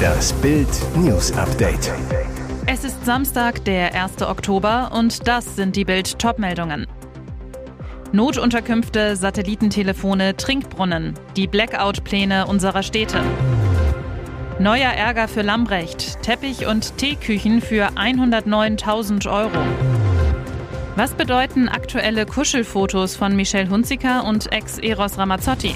Das Bild News Update. Es ist Samstag, der 1. Oktober und das sind die Bild Topmeldungen. Notunterkünfte, Satellitentelefone, Trinkbrunnen, die Blackout-Pläne unserer Städte. Neuer Ärger für Lambrecht, Teppich- und Teeküchen für 109.000 Euro. Was bedeuten aktuelle Kuschelfotos von Michelle Hunziker und Ex-Eros Ramazzotti?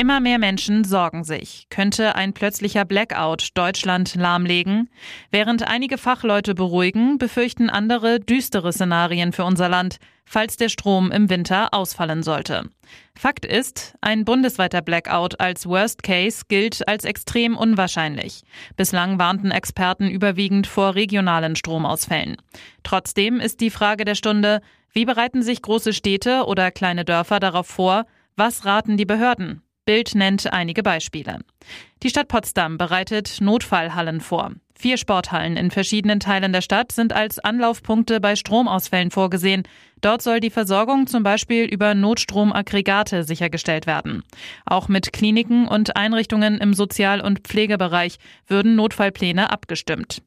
Immer mehr Menschen sorgen sich. Könnte ein plötzlicher Blackout Deutschland lahmlegen? Während einige Fachleute beruhigen, befürchten andere düstere Szenarien für unser Land, falls der Strom im Winter ausfallen sollte. Fakt ist, ein bundesweiter Blackout als Worst Case gilt als extrem unwahrscheinlich. Bislang warnten Experten überwiegend vor regionalen Stromausfällen. Trotzdem ist die Frage der Stunde, wie bereiten sich große Städte oder kleine Dörfer darauf vor? Was raten die Behörden? Bild nennt einige Beispiele. Die Stadt Potsdam bereitet Notfallhallen vor. Vier Sporthallen in verschiedenen Teilen der Stadt sind als Anlaufpunkte bei Stromausfällen vorgesehen. Dort soll die Versorgung zum Beispiel über Notstromaggregate sichergestellt werden. Auch mit Kliniken und Einrichtungen im Sozial- und Pflegebereich würden Notfallpläne abgestimmt.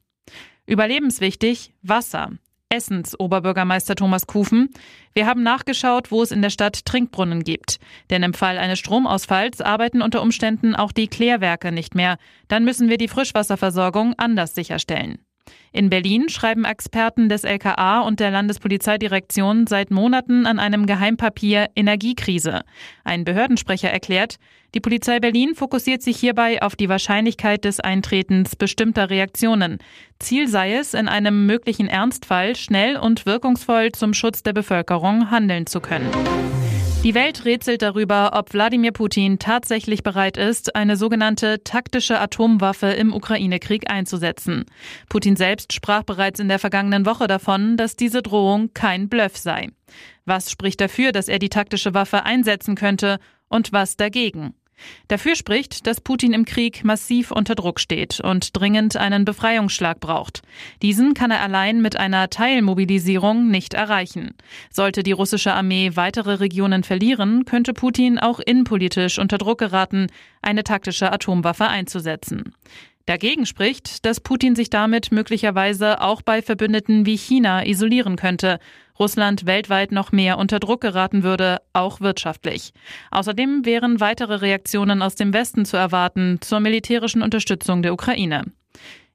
Überlebenswichtig Wasser. Essens Oberbürgermeister Thomas Kufen. Wir haben nachgeschaut, wo es in der Stadt Trinkbrunnen gibt. Denn im Fall eines Stromausfalls arbeiten unter Umständen auch die Klärwerke nicht mehr. Dann müssen wir die Frischwasserversorgung anders sicherstellen. In Berlin schreiben Experten des LKA und der Landespolizeidirektion seit Monaten an einem Geheimpapier Energiekrise. Ein Behördensprecher erklärt, die Polizei Berlin fokussiert sich hierbei auf die Wahrscheinlichkeit des Eintretens bestimmter Reaktionen. Ziel sei es, in einem möglichen Ernstfall schnell und wirkungsvoll zum Schutz der Bevölkerung handeln zu können. Die Welt rätselt darüber, ob Wladimir Putin tatsächlich bereit ist, eine sogenannte taktische Atomwaffe im Ukraine-Krieg einzusetzen. Putin selbst sprach bereits in der vergangenen Woche davon, dass diese Drohung kein Bluff sei. Was spricht dafür, dass er die taktische Waffe einsetzen könnte und was dagegen? Dafür spricht, dass Putin im Krieg massiv unter Druck steht und dringend einen Befreiungsschlag braucht. Diesen kann er allein mit einer Teilmobilisierung nicht erreichen. Sollte die russische Armee weitere Regionen verlieren, könnte Putin auch innenpolitisch unter Druck geraten, eine taktische Atomwaffe einzusetzen. Dagegen spricht, dass Putin sich damit möglicherweise auch bei Verbündeten wie China isolieren könnte, Russland weltweit noch mehr unter Druck geraten würde, auch wirtschaftlich. Außerdem wären weitere Reaktionen aus dem Westen zu erwarten zur militärischen Unterstützung der Ukraine.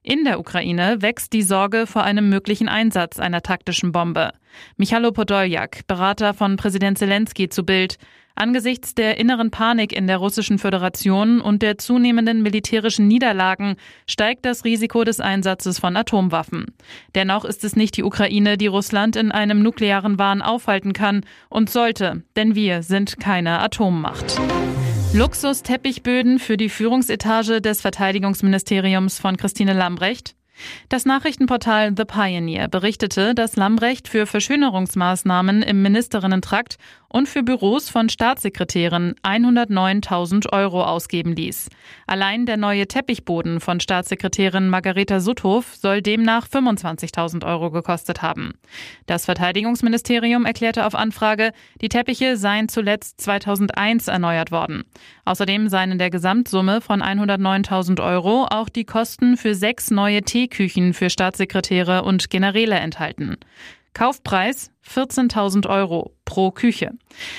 In der Ukraine wächst die Sorge vor einem möglichen Einsatz einer taktischen Bombe. Michalo Podoljak, Berater von Präsident Zelensky zu Bild, Angesichts der inneren Panik in der Russischen Föderation und der zunehmenden militärischen Niederlagen steigt das Risiko des Einsatzes von Atomwaffen. Dennoch ist es nicht die Ukraine, die Russland in einem nuklearen Wahn aufhalten kann und sollte, denn wir sind keine Atommacht. Luxusteppichböden für die Führungsetage des Verteidigungsministeriums von Christine Lambrecht. Das Nachrichtenportal The Pioneer berichtete, dass Lambrecht für Verschönerungsmaßnahmen im Ministerinnentrakt und für Büros von Staatssekretären 109.000 Euro ausgeben ließ. Allein der neue Teppichboden von Staatssekretärin Margareta Sutthof soll demnach 25.000 Euro gekostet haben. Das Verteidigungsministerium erklärte auf Anfrage, die Teppiche seien zuletzt 2001 erneuert worden. Außerdem seien in der Gesamtsumme von 109.000 Euro auch die Kosten für sechs neue Teeküchen für Staatssekretäre und Generäle enthalten. Kaufpreis 14.000 Euro pro Küche.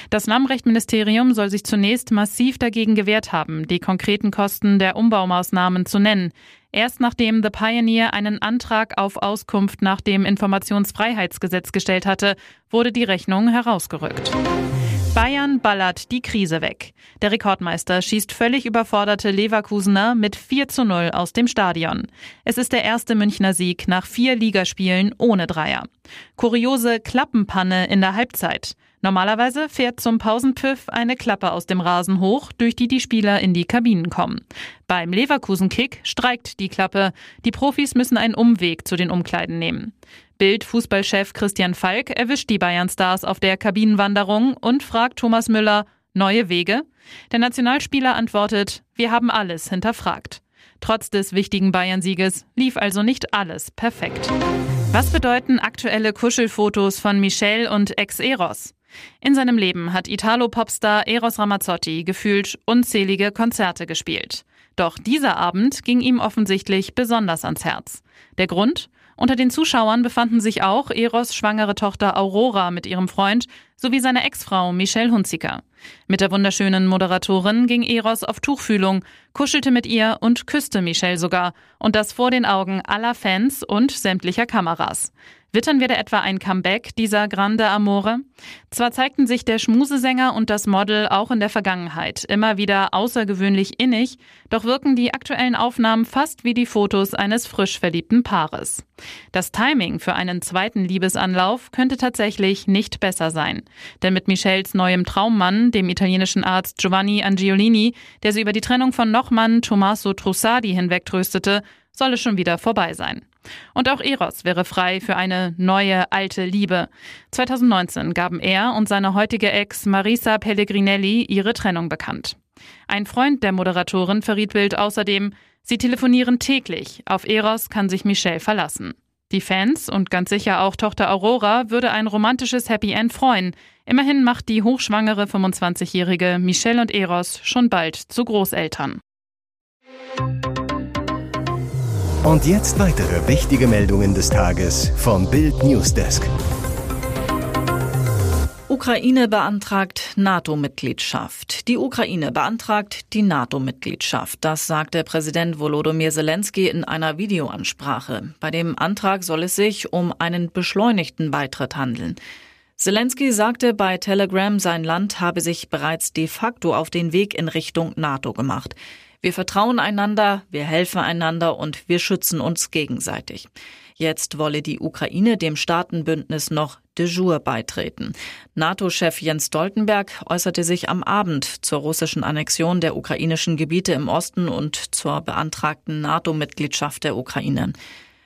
Das Lammrechtministerium soll sich zunächst massiv dagegen gewehrt haben, die konkreten Kosten der Umbaumaßnahmen zu nennen. Erst nachdem The Pioneer einen Antrag auf Auskunft nach dem Informationsfreiheitsgesetz gestellt hatte, wurde die Rechnung herausgerückt. Bayern ballert die Krise weg. Der Rekordmeister schießt völlig überforderte Leverkusener mit 4 zu 0 aus dem Stadion. Es ist der erste Münchner Sieg nach vier Ligaspielen ohne Dreier. Kuriose Klappenpanne in der Halbzeit. Normalerweise fährt zum Pausenpfiff eine Klappe aus dem Rasen hoch, durch die die Spieler in die Kabinen kommen. Beim Leverkusen-Kick streikt die Klappe. Die Profis müssen einen Umweg zu den Umkleiden nehmen. Bild-Fußballchef Christian Falk erwischt die Bayern-Stars auf der Kabinenwanderung und fragt Thomas Müller, neue Wege? Der Nationalspieler antwortet, wir haben alles hinterfragt. Trotz des wichtigen Bayern-Sieges lief also nicht alles perfekt. Was bedeuten aktuelle Kuschelfotos von Michelle und Ex-Eros? In seinem Leben hat Italo-Popstar Eros Ramazzotti gefühlt unzählige Konzerte gespielt. Doch dieser Abend ging ihm offensichtlich besonders ans Herz. Der Grund? Unter den Zuschauern befanden sich auch Eros schwangere Tochter Aurora mit ihrem Freund sowie seine Ex-Frau Michelle Hunziker. Mit der wunderschönen Moderatorin ging Eros auf Tuchfühlung, kuschelte mit ihr und küsste Michelle sogar. Und das vor den Augen aller Fans und sämtlicher Kameras. Wittern wir da etwa ein Comeback dieser Grande Amore? Zwar zeigten sich der Schmusesänger und das Model auch in der Vergangenheit immer wieder außergewöhnlich innig, doch wirken die aktuellen Aufnahmen fast wie die Fotos eines frisch verliebten Paares. Das Timing für einen zweiten Liebesanlauf könnte tatsächlich nicht besser sein. Denn mit Michelles neuem Traummann, dem italienischen Arzt Giovanni Angiolini, der sie über die Trennung von Nochmann Tommaso Trussardi hinwegtröstete, soll es schon wieder vorbei sein. Und auch Eros wäre frei für eine neue, alte Liebe. 2019 gaben er und seine heutige Ex Marisa Pellegrinelli ihre Trennung bekannt. Ein Freund der Moderatorin verriet Bild außerdem, sie telefonieren täglich, auf Eros kann sich Michelle verlassen. Die Fans und ganz sicher auch Tochter Aurora würde ein romantisches Happy End freuen. Immerhin macht die hochschwangere 25-jährige Michelle und Eros schon bald zu Großeltern. Und jetzt weitere wichtige Meldungen des Tages vom Bild Newsdesk. Ukraine beantragt NATO-Mitgliedschaft. Die Ukraine beantragt die NATO-Mitgliedschaft. Das sagte Präsident Volodymyr Zelensky in einer Videoansprache. Bei dem Antrag soll es sich um einen beschleunigten Beitritt handeln. Zelensky sagte bei Telegram, sein Land habe sich bereits de facto auf den Weg in Richtung NATO gemacht. Wir vertrauen einander, wir helfen einander und wir schützen uns gegenseitig. Jetzt wolle die Ukraine dem Staatenbündnis noch de jour beitreten. NATO-Chef Jens Stoltenberg äußerte sich am Abend zur russischen Annexion der ukrainischen Gebiete im Osten und zur beantragten NATO-Mitgliedschaft der Ukraine.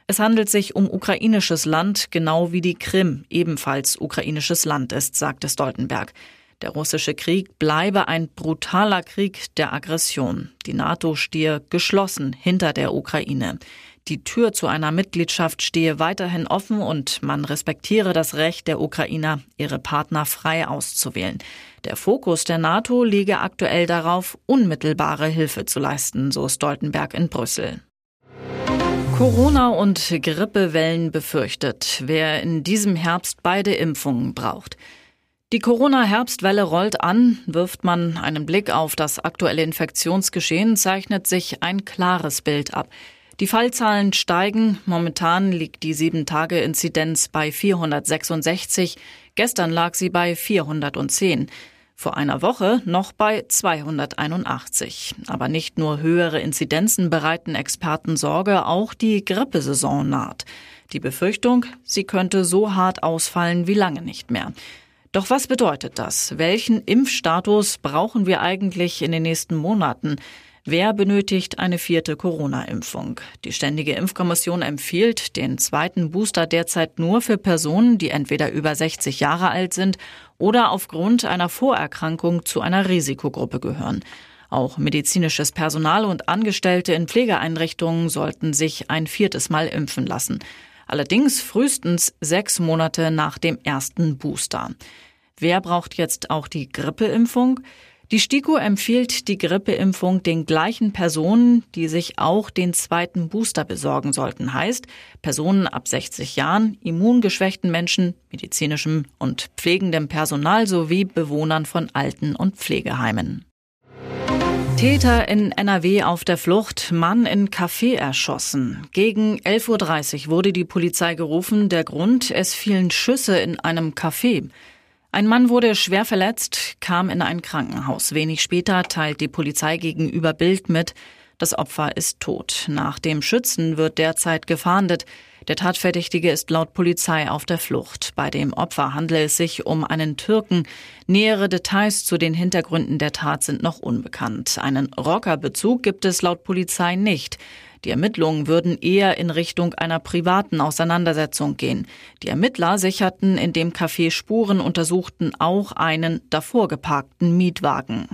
Es handelt sich um ukrainisches Land, genau wie die Krim ebenfalls ukrainisches Land ist, sagte Stoltenberg. Der russische Krieg bleibe ein brutaler Krieg der Aggression. Die NATO stehe geschlossen hinter der Ukraine. Die Tür zu einer Mitgliedschaft stehe weiterhin offen und man respektiere das Recht der Ukrainer, ihre Partner frei auszuwählen. Der Fokus der NATO liege aktuell darauf, unmittelbare Hilfe zu leisten, so Stoltenberg in Brüssel. Corona und Grippewellen befürchtet, wer in diesem Herbst beide Impfungen braucht. Die Corona-Herbstwelle rollt an. Wirft man einen Blick auf das aktuelle Infektionsgeschehen, zeichnet sich ein klares Bild ab. Die Fallzahlen steigen. Momentan liegt die 7-Tage-Inzidenz bei 466. Gestern lag sie bei 410. Vor einer Woche noch bei 281. Aber nicht nur höhere Inzidenzen bereiten Experten Sorge, auch die Grippesaison naht. Die Befürchtung, sie könnte so hart ausfallen wie lange nicht mehr. Doch was bedeutet das? Welchen Impfstatus brauchen wir eigentlich in den nächsten Monaten? Wer benötigt eine vierte Corona-Impfung? Die Ständige Impfkommission empfiehlt den zweiten Booster derzeit nur für Personen, die entweder über 60 Jahre alt sind oder aufgrund einer Vorerkrankung zu einer Risikogruppe gehören. Auch medizinisches Personal und Angestellte in Pflegeeinrichtungen sollten sich ein viertes Mal impfen lassen. Allerdings frühestens sechs Monate nach dem ersten Booster. Wer braucht jetzt auch die Grippeimpfung? Die STIKO empfiehlt die Grippeimpfung den gleichen Personen, die sich auch den zweiten Booster besorgen sollten. Heißt, Personen ab 60 Jahren, immungeschwächten Menschen, medizinischem und pflegendem Personal sowie Bewohnern von Alten- und Pflegeheimen. Täter in NRW auf der Flucht, Mann in Café erschossen. Gegen 11.30 Uhr wurde die Polizei gerufen. Der Grund, es fielen Schüsse in einem Café. Ein Mann wurde schwer verletzt, kam in ein Krankenhaus. Wenig später teilt die Polizei gegenüber Bild mit, das Opfer ist tot. Nach dem Schützen wird derzeit gefahndet. Der Tatverdächtige ist laut Polizei auf der Flucht. Bei dem Opfer handelt es sich um einen Türken. Nähere Details zu den Hintergründen der Tat sind noch unbekannt. Einen Rockerbezug gibt es laut Polizei nicht. Die Ermittlungen würden eher in Richtung einer privaten Auseinandersetzung gehen. Die Ermittler sicherten in dem Café Spuren, untersuchten auch einen davor geparkten Mietwagen.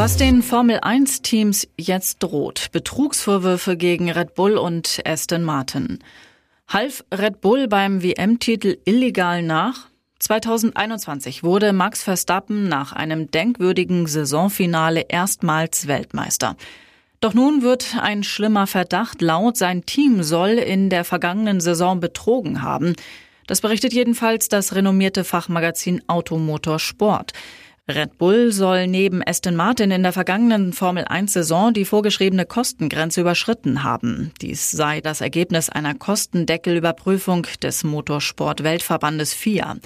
Was den Formel-1-Teams jetzt droht, Betrugsvorwürfe gegen Red Bull und Aston Martin. Half Red Bull beim WM-Titel illegal nach? 2021 wurde Max Verstappen nach einem denkwürdigen Saisonfinale erstmals Weltmeister. Doch nun wird ein schlimmer Verdacht laut, sein Team soll in der vergangenen Saison betrogen haben. Das berichtet jedenfalls das renommierte Fachmagazin Automotor Sport. Red Bull soll neben Aston Martin in der vergangenen Formel 1 Saison die vorgeschriebene Kostengrenze überschritten haben. Dies sei das Ergebnis einer Kostendeckelüberprüfung des Motorsport-Weltverbandes FIA.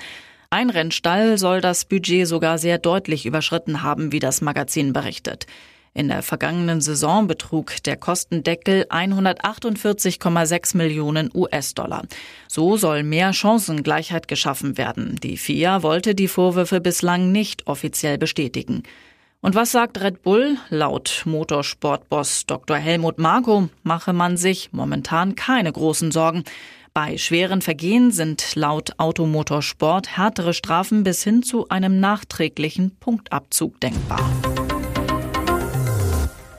Ein Rennstall soll das Budget sogar sehr deutlich überschritten haben, wie das Magazin berichtet. In der vergangenen Saison betrug der Kostendeckel 148,6 Millionen US-Dollar. So soll mehr Chancengleichheit geschaffen werden. Die FIA wollte die Vorwürfe bislang nicht offiziell bestätigen. Und was sagt Red Bull? Laut Motorsportboss Dr. Helmut Marko mache man sich momentan keine großen Sorgen. Bei schweren Vergehen sind laut Automotorsport härtere Strafen bis hin zu einem nachträglichen Punktabzug denkbar.